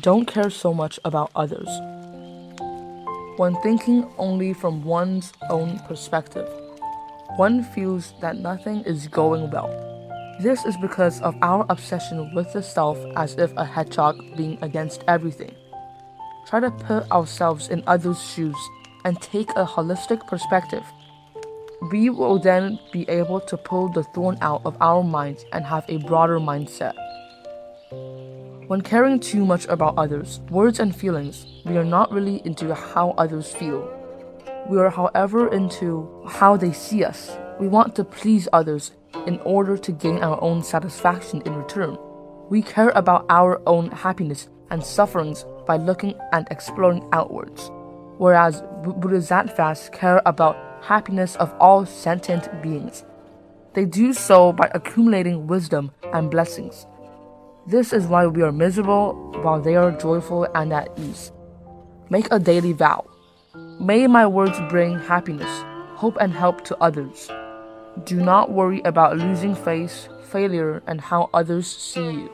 don't care so much about others. When thinking only from one's own perspective, one feels that nothing is going well. This is because of our obsession with the self as if a hedgehog being against everything. Try to put ourselves in others' shoes and take a holistic perspective. We will then be able to pull the thorn out of our minds and have a broader mindset. When caring too much about others, words and feelings, we are not really into how others feel. We are, however, into how they see us. We want to please others in order to gain our own satisfaction in return. We care about our own happiness and sufferings by looking and exploring outwards, whereas Bodhisattvas care about happiness of all sentient beings. They do so by accumulating wisdom and blessings. This is why we are miserable while they are joyful and at ease. Make a daily vow. May my words bring happiness, hope, and help to others. Do not worry about losing face, failure, and how others see you.